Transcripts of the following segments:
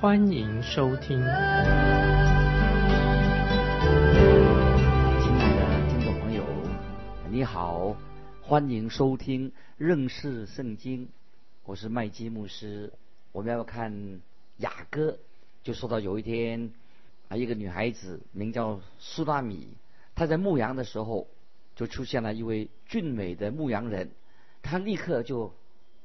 欢迎收听。亲爱的听众朋友，你好，欢迎收听认识圣经。我是麦基牧师，我们要看雅歌，就说到有一天啊，一个女孩子名叫苏拉米，她在牧羊的时候，就出现了一位俊美的牧羊人，他立刻就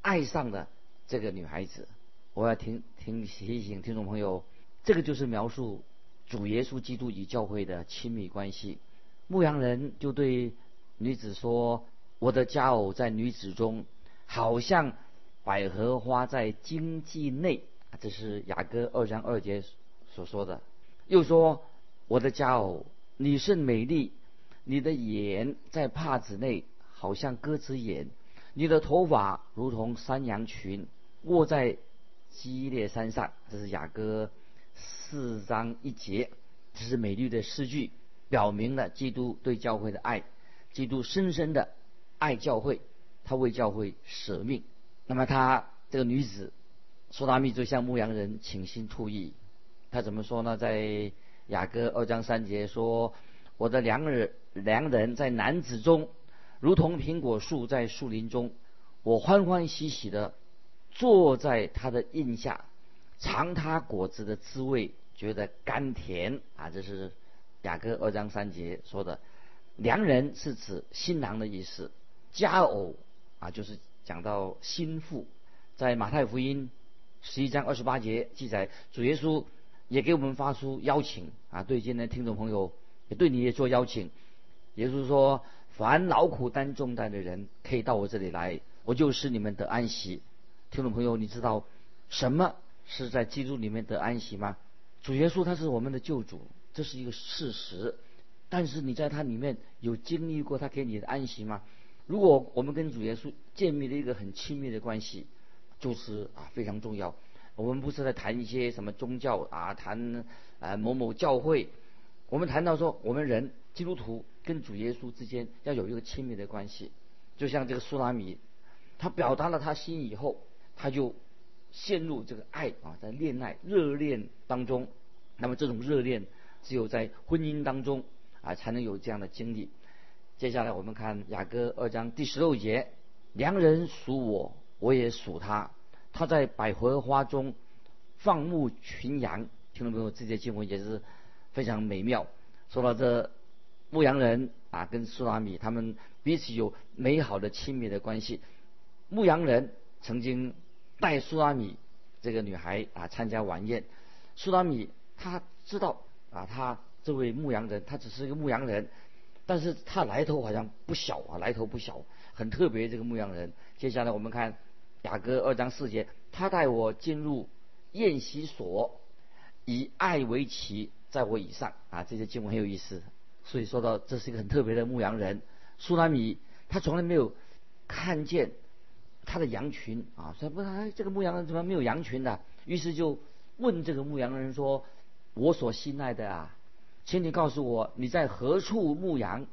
爱上了这个女孩子。我要听听提醒听众朋友，这个就是描述主耶稣基督与教会的亲密关系。牧羊人就对女子说：“我的佳偶在女子中，好像。”百合花在荆棘内，这是雅歌二章二节所说的。又说：“我的佳偶，你甚美丽，你的眼在帕子内，好像鸽子眼；你的头发如同山羊群，卧在基列山上。”这是雅歌四章一节，这是美丽的诗句，表明了基督对教会的爱。基督深深的爱教会，他为教会舍命。那么他这个女子，苏达密就向牧羊人倾心吐意。他怎么说呢？在雅歌二章三节说：“我的良人良人在男子中，如同苹果树在树林中。我欢欢喜喜的坐在他的荫下，尝他果子的滋味，觉得甘甜啊！”这是雅歌二章三节说的。良人是指新郎的意思，佳偶啊就是。讲到心腹，在马太福音十一章二十八节记载，主耶稣也给我们发出邀请啊，对今天听众朋友也对你也做邀请。耶稣说：“凡劳苦担重担的人，可以到我这里来，我就是你们的安息。”听众朋友，你知道什么是在基督里面得安息吗？主耶稣他是我们的救主，这是一个事实。但是你在他里面有经历过他给你的安息吗？如果我们跟主耶稣建立了一个很亲密的关系，就是啊非常重要。我们不是在谈一些什么宗教啊，谈啊某某教会。我们谈到说，我们人基督徒跟主耶稣之间要有一个亲密的关系。就像这个苏拉米，他表达了他心以后，他就陷入这个爱啊，在恋爱热恋当中。那么这种热恋，只有在婚姻当中啊才能有这样的经历。接下来我们看雅歌二章第十六节：良人属我，我也属他。他在百合花中放牧群羊。听众朋友，这些经文也是非常美妙。说到这牧羊人啊，跟苏拉米他们彼此有美好的亲密的关系。牧羊人曾经带苏拉米这个女孩啊参加晚宴。苏拉米他知道啊，他这位牧羊人，他只是一个牧羊人。但是他来头好像不小啊，来头不小，很特别这个牧羊人。接下来我们看雅歌二章四节，他带我进入宴席所，以爱为旗，在我以上啊，这些经文很有意思。所以说到这是一个很特别的牧羊人。苏拉米他从来没有看见他的羊群啊，说不，这个牧羊人怎么没有羊群呢？于是就问这个牧羊人说：“我所信赖的啊。”请你告诉我，你在何处牧羊？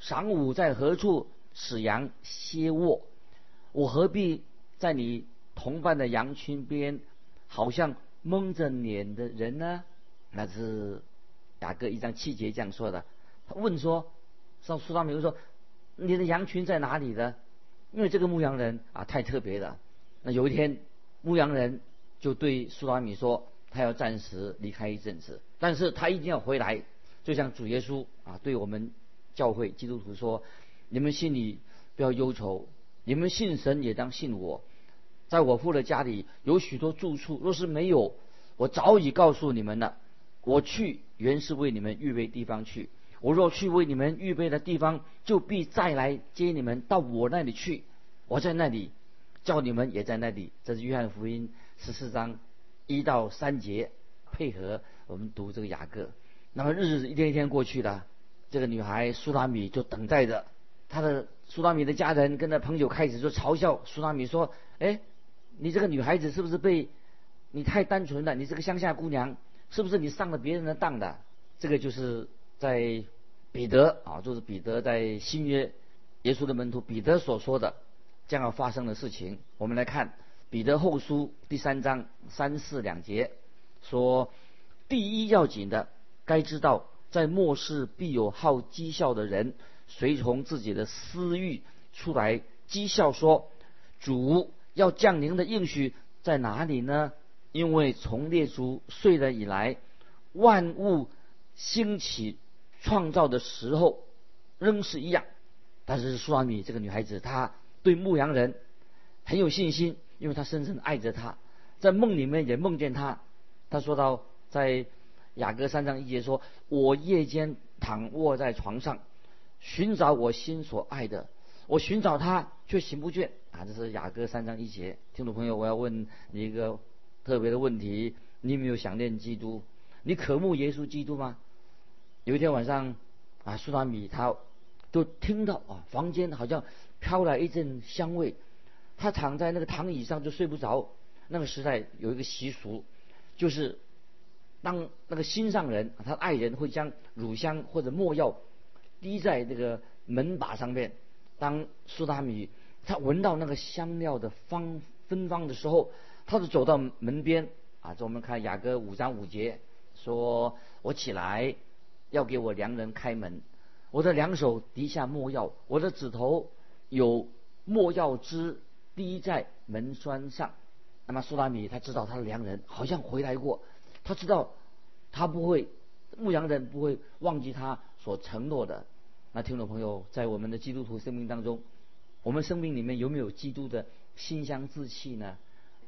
晌午在何处使羊歇卧？我何必在你同伴的羊群边，好像蒙着脸的人呢？那是雅各一张气节这样说的。他问说：“上苏大明说，你的羊群在哪里呢？”因为这个牧羊人啊太特别了。那有一天，牧羊人就对苏拉米说。他要暂时离开一阵子，但是他一定要回来。就像主耶稣啊，对我们教会基督徒说：“你们心里不要忧愁，你们信神也当信我。在我父的家里有许多住处，若是没有，我早已告诉你们了。我去原是为你们预备地方去。我若去为你们预备的地方，就必再来接你们到我那里去。我在那里，叫你们也在那里。”这是约翰福音十四章。一到三节配合我们读这个雅各。那么日子一天一天过去了，这个女孩苏拉米就等待着她的苏拉米的家人跟她朋友开始就嘲笑苏拉米说：“哎，你这个女孩子是不是被你太单纯了？你这个乡下姑娘是不是你上了别人的当的？”这个就是在彼得啊，就是彼得在新约耶稣的门徒彼得所说的将要发生的事情。我们来看彼得后书第三章三四两节说：“第一要紧的。”该知道，在末世必有好讥笑的人，随从自己的私欲出来讥笑说：“主要降临的应许在哪里呢？”因为从列祖睡了以来，万物兴起创造的时候，仍是一样。但是苏拉米这个女孩子，她对牧羊人很有信心，因为她深深爱着他，在梦里面也梦见他。他说到在。雅各三章一节说：“我夜间躺卧在床上，寻找我心所爱的，我寻找他却寻不倦。”啊，这是雅各三章一节。听众朋友，我要问你一个特别的问题：你有没有想念基督？你渴慕耶稣基督吗？有一天晚上，啊，苏达米他就听到啊，房间好像飘来一阵香味，他躺在那个躺椅上就睡不着。那个时代有一个习俗，就是。当那个心上人，他爱人会将乳香或者没药滴在那个门把上面。当苏达米他闻到那个香料的芳芬芳的时候，他就走到门边啊。这我们看雅歌五章五节说：“我起来要给我良人开门，我的两手滴下没药，我的指头有没药汁滴在门栓上。”那么苏达米他知道他的良人好像回来过。他知道，他不会，牧羊人不会忘记他所承诺的。那听众朋友，在我们的基督徒生命当中，我们生命里面有没有基督的馨香之气呢？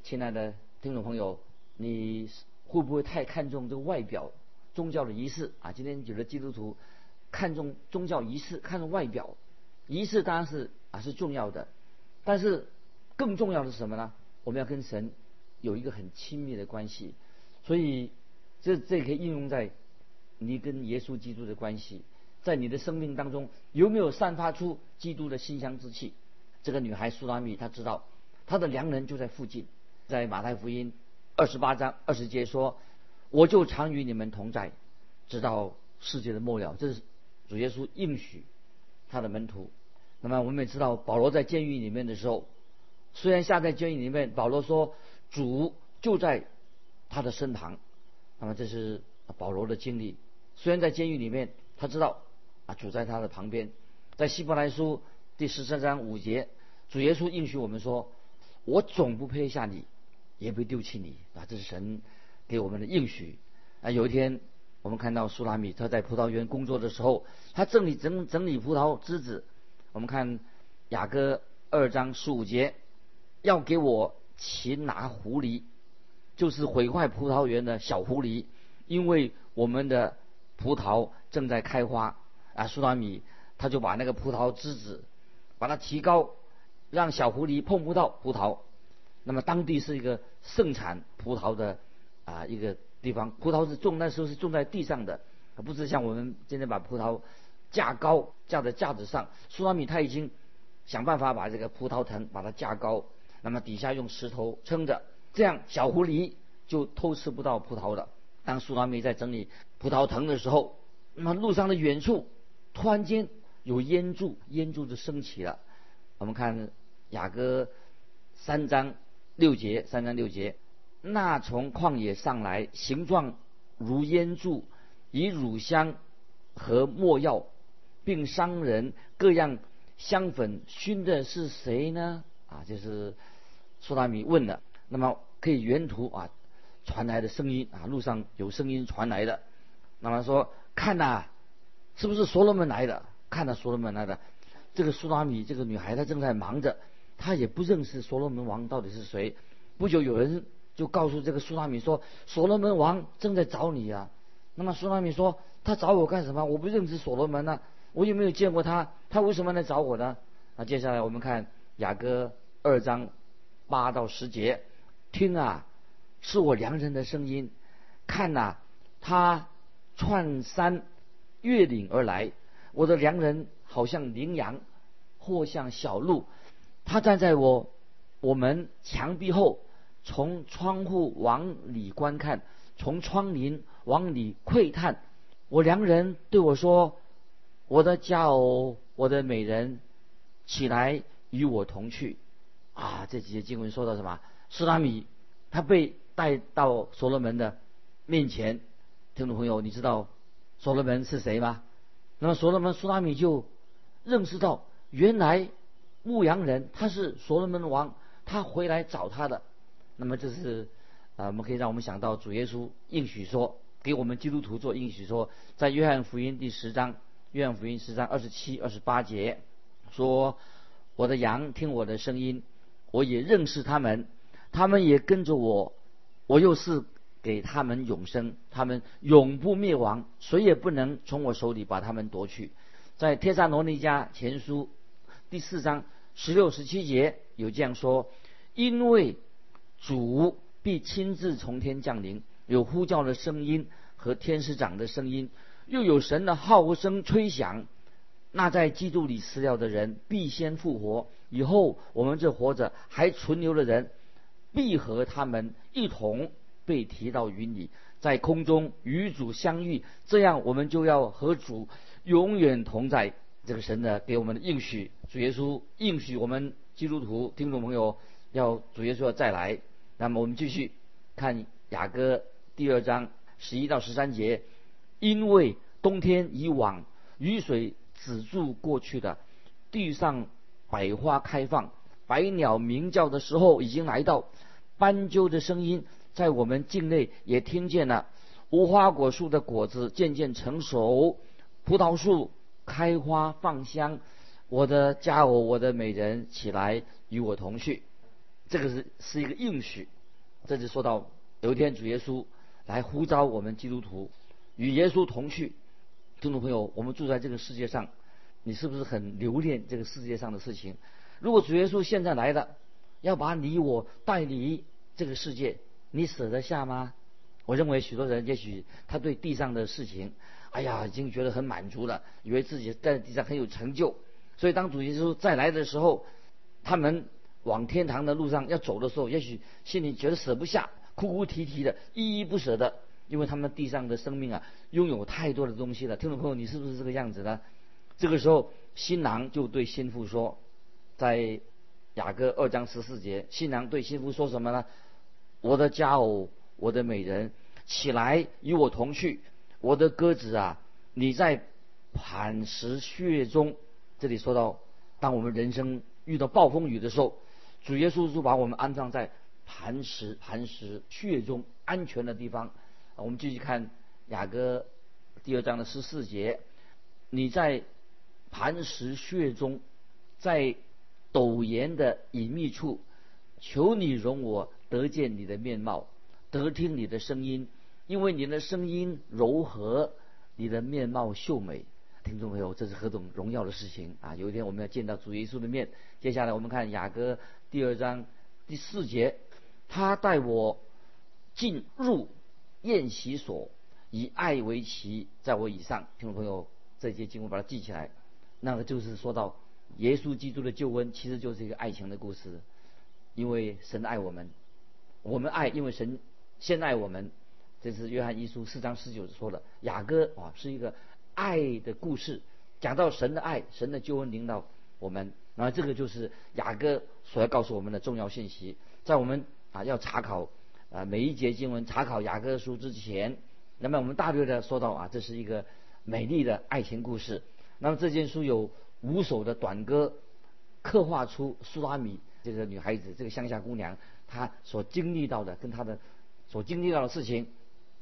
亲爱的听众朋友，你会不会太看重这个外表、宗教的仪式啊？今天有的基督徒看重宗教仪式，看重外表，仪式当然是啊是重要的，但是更重要的是什么呢？我们要跟神有一个很亲密的关系。所以，这这可以应用在你跟耶稣基督的关系，在你的生命当中有没有散发出基督的馨香之气？这个女孩苏拉米她知道，她的良人就在附近，在马太福音二十八章二十节说：“我就常与你们同在，直到世界的末了。”这是主耶稣应许他的门徒。那么我们也知道，保罗在监狱里面的时候，虽然下在监狱里面，保罗说主就在。他的身旁，那么这是保罗的经历。虽然在监狱里面，他知道啊主在他的旁边。在希伯来书第十三章五节，主耶稣应许我们说：“我总不撇下你，也不丢弃你。”啊，这是神给我们的应许。啊，有一天我们看到苏拉米他在葡萄园工作的时候，他整理整整理葡萄枝子。我们看雅歌二章十五节，要给我擒拿狐狸。就是毁坏葡萄园的小狐狸，因为我们的葡萄正在开花啊，苏拉米他就把那个葡萄枝子把它提高，让小狐狸碰不到葡萄。那么当地是一个盛产葡萄的啊一个地方，葡萄是种那时候是种在地上的，不是像我们今天把葡萄架高架在架子上。苏拉米他已经想办法把这个葡萄藤把它架高，那么底下用石头撑着。这样，小狐狸就偷吃不到葡萄了。当苏拉米在整理葡萄藤的时候，那么路上的远处突然间有烟柱，烟柱就升起了。我们看雅歌三章六节，三章六节，那从旷野上来，形状如烟柱，以乳香和墨药，并商人各样香粉熏的是谁呢？啊，就是苏达米问了。那么可以原图啊传来的声音啊，路上有声音传来的。那么说看呐，是不是所罗门来的？看到所罗门来的，这个苏达米这个女孩她正在忙着，她也不认识所罗门王到底是谁。不久有人就告诉这个苏拉米说，所罗门王正在找你啊。那么苏拉米说，他找我干什么？我不认识所罗门呢，我又没有见过他，他为什么来找我呢？那接下来我们看雅歌二章八到十节。听啊，是我良人的声音；看呐，他窜山越岭而来，我的良人好像羚羊，或像小鹿。他站在我我们墙壁后，从窗户往里观看，从窗棂往里窥探。我良人对我说：“我的佳偶，我的美人，起来与我同去。”啊，这几节经文说到什么？苏拉米他被带到所罗门的面前。听众朋友，你知道所罗门是谁吗？那么所罗门苏拉米就认识到，原来牧羊人他是所罗门王，他回来找他的。那么这是啊，我们可以让我们想到主耶稣应许说。给我们基督徒做应许说，在约翰福音第十章，约翰福音十章二十七、二十八节说：“我的羊听我的声音，我也认识他们，他们也跟着我，我又是给他们永生，他们永不灭亡，谁也不能从我手里把他们夺去。”在帖撒罗尼迦前书第四章十六、十七节有这样说：“因为主必亲自从天降临。”有呼叫的声音和天使长的声音，又有神的号声吹响。那在基督里死了的人必先复活，以后我们这活着还存留的人，必和他们一同被提到云里，在空中与主相遇。这样我们就要和主永远同在。这个神呢给我们的应许，主耶稣应许我们基督徒听众朋友要主耶稣要再来。那么我们继续看雅歌。第二章十一到十三节，因为冬天以往，雨水止住过去的，地上百花开放，百鸟鸣叫的时候已经来到，斑鸠的声音在我们境内也听见了，无花果树的果子渐渐成熟，葡萄树开花放香，我的佳偶，我的美人起来与我同去，这个是是一个应许，这就说到有一天主耶稣。来呼召我们基督徒与耶稣同去，听众朋友，我们住在这个世界上，你是不是很留恋这个世界上的事情？如果主耶稣现在来了，要把你我带离这个世界，你舍得下吗？我认为许多人也许他对地上的事情，哎呀，已经觉得很满足了，以为自己在地上很有成就，所以当主耶稣再来的时候，他们往天堂的路上要走的时候，也许心里觉得舍不下。哭哭啼啼的，依依不舍的，因为他们地上的生命啊，拥有太多的东西了。听众朋友，你是不是这个样子呢？这个时候，新郎就对新妇说，在雅各二章十四节，新郎对新妇说什么呢？我的佳偶，我的美人，起来与我同去。我的鸽子啊，你在磐石穴中。这里说到，当我们人生遇到暴风雨的时候，主耶稣就把我们安葬在。磐石，磐石穴中安全的地方。我们继续看雅歌第二章的十四节：你在磐石穴中，在陡岩的隐秘处，求你容我得见你的面貌，得听你的声音，因为你的声音柔和，你的面貌秀美。听众朋友，这是何等荣耀的事情啊！有一天我们要见到主耶稣的面。接下来我们看雅歌第二章第四节。他带我进入宴席所，以爱为旗，在我以上。听众朋友，这些经文把它记起来。那个就是说到耶稣基督的救恩，其实就是一个爱情的故事。因为神爱我们，我们爱，因为神先爱我们。这是约翰一书四章十九说的。雅歌啊，是一个爱的故事，讲到神的爱，神的救恩领导我们。然后这个就是雅歌所要告诉我们的重要信息，在我们。啊，要查考啊每一节经文，查考雅各书之前，那么我们大略的说到啊，这是一个美丽的爱情故事。那么这件书有五首的短歌，刻画出苏拉米这个女孩子，这个乡下姑娘，她所经历到的跟她的所经历到的事情，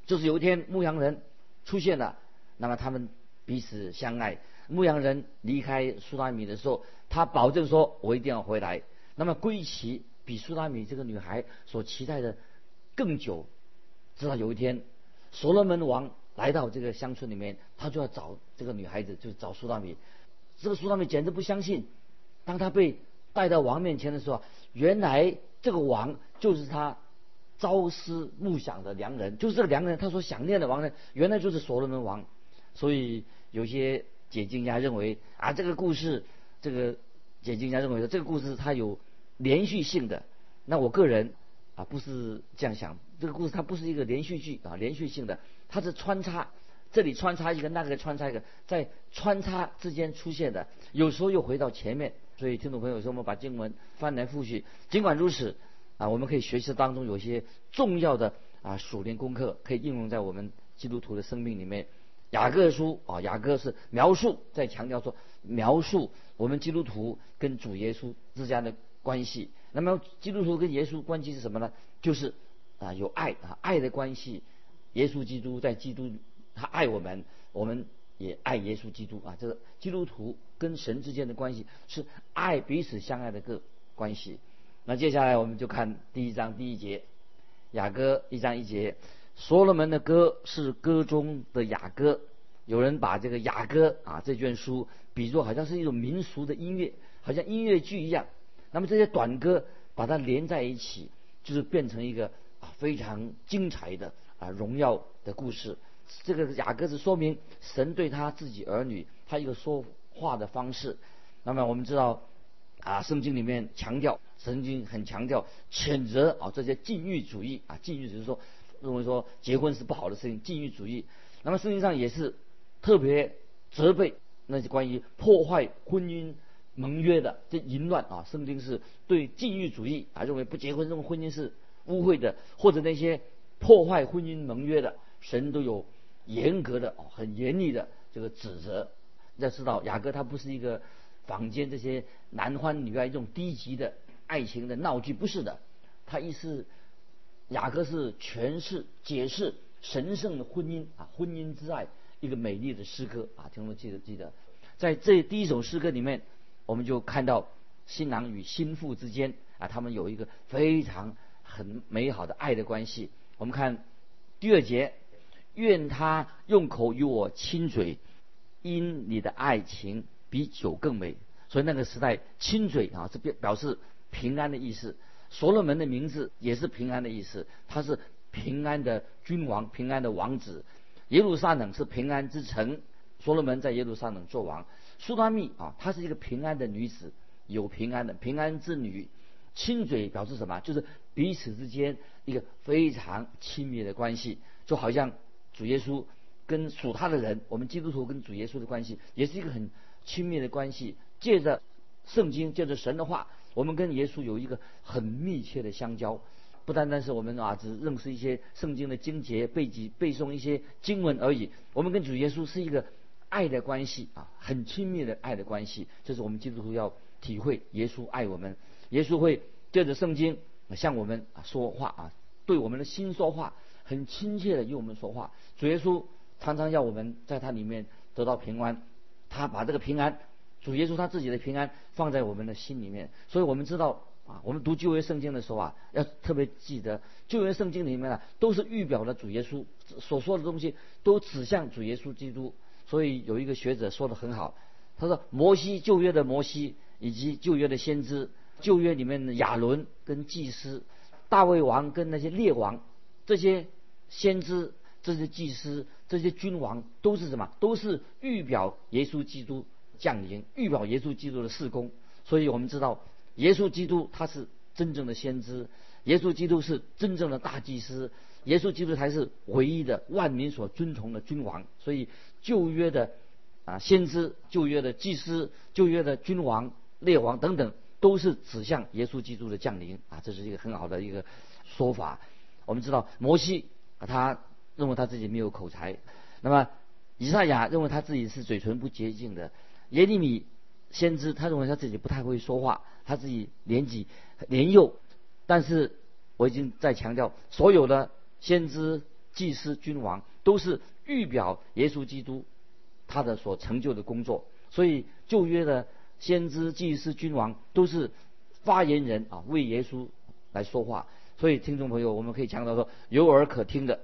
就是有一天牧羊人出现了，那么他们彼此相爱。牧羊人离开苏拉米的时候，他保证说：“我一定要回来。”那么归期。比苏拉米这个女孩所期待的更久，直到有一天，所罗门王来到这个乡村里面，他就要找这个女孩子，就找苏拉米。这个苏拉米简直不相信，当他被带到王面前的时候，原来这个王就是他朝思暮想的良人，就是这个良人，他所想念的王呢，原来就是所罗门王。所以有些解经家认为啊，这个故事，这个解经家认为说这个故事它有连续性的。那我个人啊不是这样想，这个故事它不是一个连续剧啊，连续性的，它是穿插，这里穿插一个，那个穿插一个，在穿插之间出现的，有时候又回到前面。所以听众朋友说，我们把经文翻来覆去，尽管如此啊，我们可以学习当中有些重要的啊属灵功课，可以应用在我们基督徒的生命里面。雅各书啊，雅各是描述，在强调说描述我们基督徒跟主耶稣之间的关系。那么基督徒跟耶稣关系是什么呢？就是啊有爱啊爱的关系。耶稣基督在基督他爱我们，我们也爱耶稣基督啊。这个基督徒跟神之间的关系是爱彼此相爱的个关系。那接下来我们就看第一章第一节，雅各一章一节。所罗门的歌是歌中的雅歌，有人把这个雅歌啊这卷书比作好像是一种民俗的音乐，好像音乐剧一样。那么这些短歌把它连在一起，就是变成一个啊非常精彩的啊荣耀的故事。这个雅歌是说明神对他自己儿女他一个说话的方式。那么我们知道啊圣经里面强调，圣经很强调谴责啊这些禁欲主义啊禁欲就是说。认为说结婚是不好的事情，禁欲主义。那么圣经上也是特别责备那些关于破坏婚姻盟约的这淫乱啊。圣经是对禁欲主义啊，认为不结婚认为婚姻是污秽的，或者那些破坏婚姻盟约的，神都有严格的、很严厉的这个指责。要知道雅各他不是一个坊间这些男欢女爱这种低级的爱情的闹剧，不是的，他意思。雅各是诠释、解释神圣的婚姻啊，婚姻之爱一个美丽的诗歌啊，听众记得记得，在这第一首诗歌里面，我们就看到新郎与新妇之间啊，他们有一个非常很美好的爱的关系。我们看第二节，愿他用口与我亲嘴，因你的爱情比酒更美。所以那个时代亲嘴啊，这表表示平安的意思。所罗门的名字也是平安的意思，他是平安的君王，平安的王子。耶路撒冷是平安之城，所罗门在耶路撒冷做王。苏达密啊，她是一个平安的女子，有平安的平安之女。亲嘴表示什么？就是彼此之间一个非常亲密的关系，就好像主耶稣跟属他的人，我们基督徒跟主耶稣的关系也是一个很亲密的关系。借着圣经，借着神的话。我们跟耶稣有一个很密切的相交，不单单是我们啊只认识一些圣经的经节，背记背诵一些经文而已。我们跟主耶稣是一个爱的关系啊，很亲密的爱的关系。这是我们基督徒要体会耶稣爱我们，耶稣会借着圣经向我们说话啊，对我们的心说话，很亲切的与我们说话。主耶稣常常要我们在他里面得到平安，他把这个平安。主耶稣他自己的平安放在我们的心里面，所以我们知道啊，我们读旧约圣经的时候啊，要特别记得旧约圣经里面啊，都是预表了主耶稣所说的东西，都指向主耶稣基督。所以有一个学者说的很好，他说摩西旧约的摩西以及旧约的先知，旧约里面的亚伦跟祭司，大卫王跟那些列王，这些先知、这些祭司、这些君王都是什么？都是预表耶稣基督。降临，预表耶稣基督的事工，所以我们知道，耶稣基督他是真正的先知，耶稣基督是真正的大祭司，耶稣基督才是唯一的万民所尊崇的君王。所以旧约的啊先知、旧约的祭司、旧约的君王、列王等等，都是指向耶稣基督的降临啊，这是一个很好的一个说法。我们知道摩西啊，他认为他自己没有口才，那么以赛亚认为他自己是嘴唇不洁净的。耶利米先知，他认为他自己不太会说话，他自己年纪年幼，但是我已经在强调，所有的先知、祭司、君王都是预表耶稣基督他的所成就的工作，所以旧约的先知、祭司、君王都是发言人啊，为耶稣来说话。所以听众朋友，我们可以强调说，有耳可听的，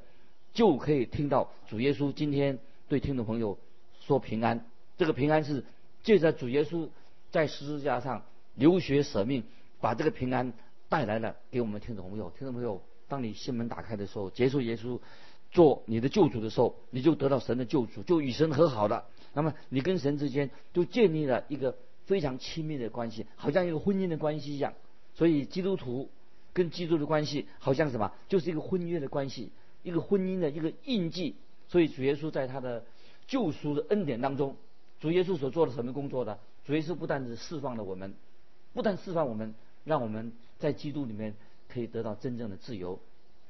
就可以听到主耶稣今天对听众朋友说平安。这个平安是。借着主耶稣在十字架上流血舍命，把这个平安带来了给我们听众朋友。听众朋友，当你心门打开的时候，接受耶稣做你的救主的时候，你就得到神的救主，就与神和好了。那么你跟神之间就建立了一个非常亲密的关系，好像一个婚姻的关系一样。所以基督徒跟基督的关系好像什么，就是一个婚约的关系，一个婚姻的一个印记。所以主耶稣在他的救赎的恩典当中，主耶稣所做的什么工作呢？主耶稣不但是释放了我们，不但释放我们，让我们在基督里面可以得到真正的自由。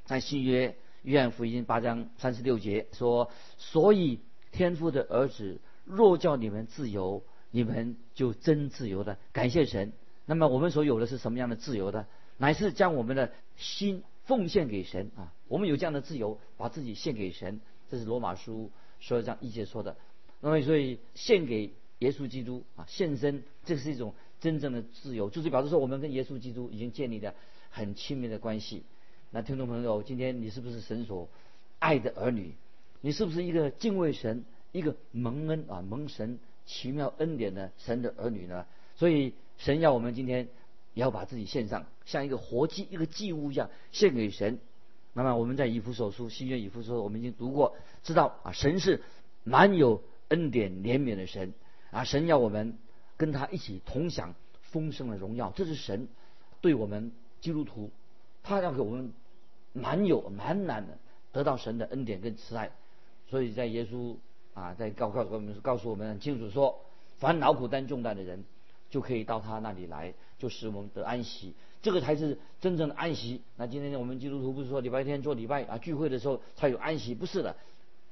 在新约约翰福音八章三十六节说：“所以天父的儿子若叫你们自由，你们就真自由的。感谢神。那么我们所有的是什么样的自由的？乃是将我们的心奉献给神啊！我们有这样的自由，把自己献给神。这是罗马书十二章一节说的。那么所以献给。”耶稣基督啊，献身，这是一种真正的自由，就是表示说我们跟耶稣基督已经建立了很亲密的关系。那听众朋友，今天你是不是神所爱的儿女？你是不是一个敬畏神、一个蒙恩啊蒙神奇妙恩典的神的儿女呢？所以神要我们今天也要把自己献上，像一个活祭、一个祭物一样献给神。那么我们在以弗所书、新约以弗所，我们已经读过，知道啊，神是满有恩典怜悯的神。啊，神要我们跟他一起同享丰盛的荣耀，这是神对我们基督徒，他要给我们满有满满的得到神的恩典跟慈爱。所以在耶稣啊，在告告诉我们告诉我们很清楚说，凡劳苦担重担的人，就可以到他那里来，就使我们得安息。这个才是真正的安息。那今天我们基督徒不是说礼拜天做礼拜啊聚会的时候才有安息，不是的，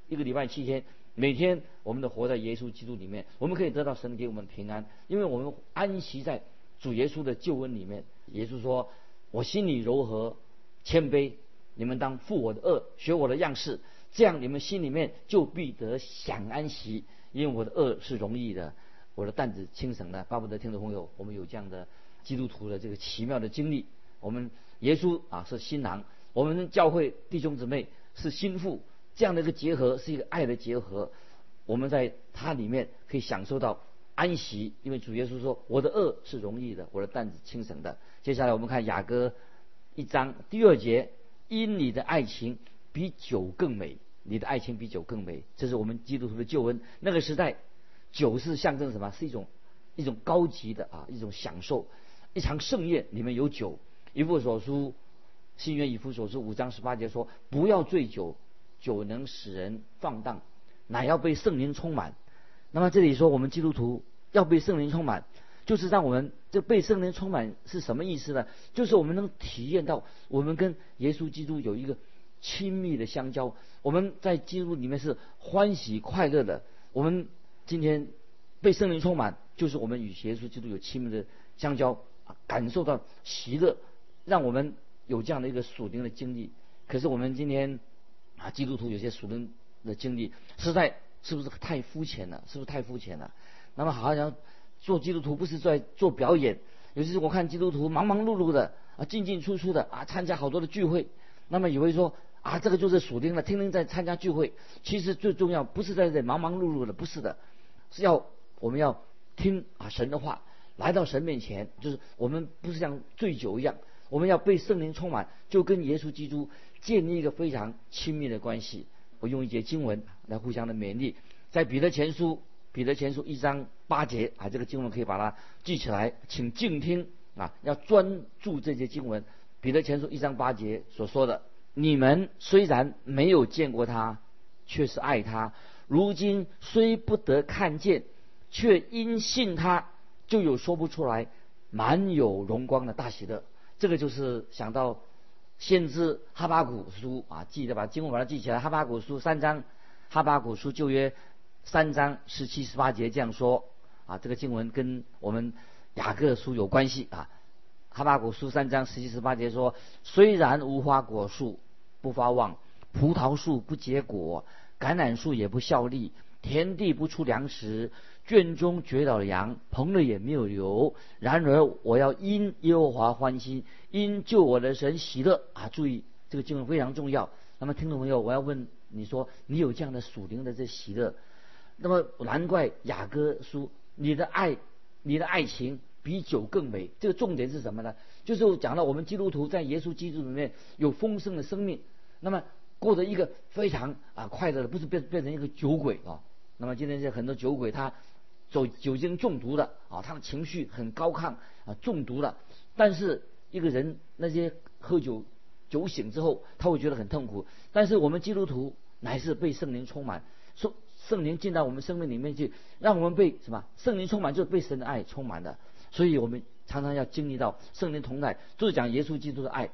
一个礼拜七天。每天我们都活在耶稣基督里面，我们可以得到神给我们平安，因为我们安息在主耶稣的救恩里面。耶稣说：“我心里柔和谦卑，你们当负我的恶，学我的样式，这样你们心里面就必得享安息。因为我的恶是容易的，我的担子轻省的。”巴不得听众朋友，我们有这样的基督徒的这个奇妙的经历。我们耶稣啊是新郎，我们教会弟兄姊妹是心腹。这样的一个结合是一个爱的结合，我们在它里面可以享受到安息，因为主耶稣说：“我的恶是容易的，我的担子轻省的。”接下来我们看雅歌一章第二节：“因你的爱情比酒更美，你的爱情比酒更美。”这是我们基督徒的救恩。那个时代，酒是象征什么？是一种一种高级的啊，一种享受。一场盛宴里面有酒。一弗所书新约以弗所书五章十八节说：“不要醉酒。”酒能使人放荡，乃要被圣灵充满。那么这里说，我们基督徒要被圣灵充满，就是让我们这被圣灵充满是什么意思呢？就是我们能体验到我们跟耶稣基督有一个亲密的相交，我们在基督里面是欢喜快乐的。我们今天被圣灵充满，就是我们与耶稣基督有亲密的相交，感受到喜乐，让我们有这样的一个属灵的经历。可是我们今天。啊，基督徒有些属灵的经历，实在是不是太肤浅了？是不是太肤浅了？那么好像做基督徒不是在做表演，尤其是我看基督徒忙忙碌碌的啊，进进出出的啊，参加好多的聚会，那么以为说啊，这个就是属灵了，天天在参加聚会。其实最重要不是在这忙忙碌碌的，不是的，是要我们要听啊神的话，来到神面前，就是我们不是像醉酒一样，我们要被圣灵充满，就跟耶稣基督。建立一个非常亲密的关系。我用一节经文来互相的勉励，在彼得前书彼得前书一章八节啊，这个经文可以把它记起来，请静听啊，要专注这些经文。彼得前书一章八节所说的：“你们虽然没有见过他，却是爱他；如今虽不得看见，却因信他，就有说不出来满有荣光的大喜乐。”这个就是想到。先知哈巴古书啊，记得把经文把它记起来。哈巴古书三章，哈巴古书旧约三章十七十八节这样说啊，这个经文跟我们雅各书有关系啊。哈巴古书三章十七十八节说：虽然无花果树不发旺，葡萄树不结果，橄榄树也不效力，田地不出粮食。圈中绝倒了羊，棚里也没有油。然而我要因耶和华欢心，因救我的神喜乐啊！注意这个经文非常重要。那么听众朋友，我要问你说，你有这样的属灵的这喜乐？那么难怪雅歌书，你的爱，你的爱情比酒更美。这个重点是什么呢？就是讲到我们基督徒在耶稣基督里面有丰盛的生命，那么过着一个非常啊快乐的，不是变变成一个酒鬼啊。那么今天这很多酒鬼他走酒精中毒的啊，他的情绪很高亢啊，中毒了。但是一个人那些喝酒酒醒之后，他会觉得很痛苦。但是我们基督徒乃是被圣灵充满，圣圣灵进到我们生命里面去，让我们被什么？圣灵充满就是被神的爱充满的。所以我们常常要经历到圣灵同在，就是讲耶稣基督的爱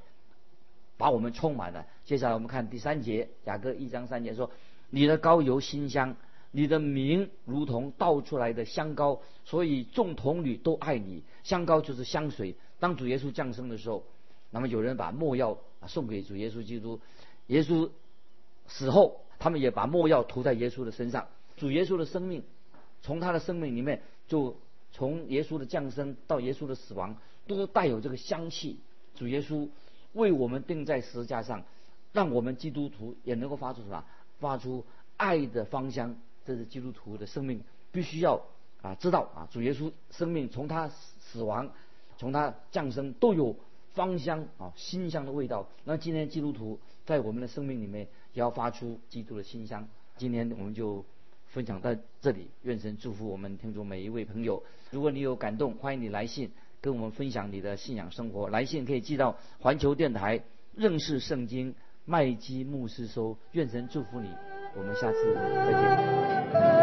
把我们充满了。接下来我们看第三节，雅各一章三节说：“你的膏油馨香，你的名如同倒出来的香膏，所以众童女都爱你。香膏就是香水。当主耶稣降生的时候，那么有人把墨药送给主耶稣基督，耶稣死后，他们也把墨药涂在耶稣的身上。主耶稣的生命从他的生命里面就。”从耶稣的降生到耶稣的死亡，都带有这个香气。主耶稣为我们钉在十字架上，让我们基督徒也能够发出什么？发出爱的芳香。这是基督徒的生命必须要啊知道啊。主耶稣生命从他死亡，从他降生都有芳香啊馨香的味道。那今天基督徒在我们的生命里面也要发出基督的馨香。今天我们就。分享到这里，愿神祝福我们听众每一位朋友。如果你有感动，欢迎你来信跟我们分享你的信仰生活。来信可以寄到环球电台认识圣经麦基牧师收。愿神祝福你，我们下次再见。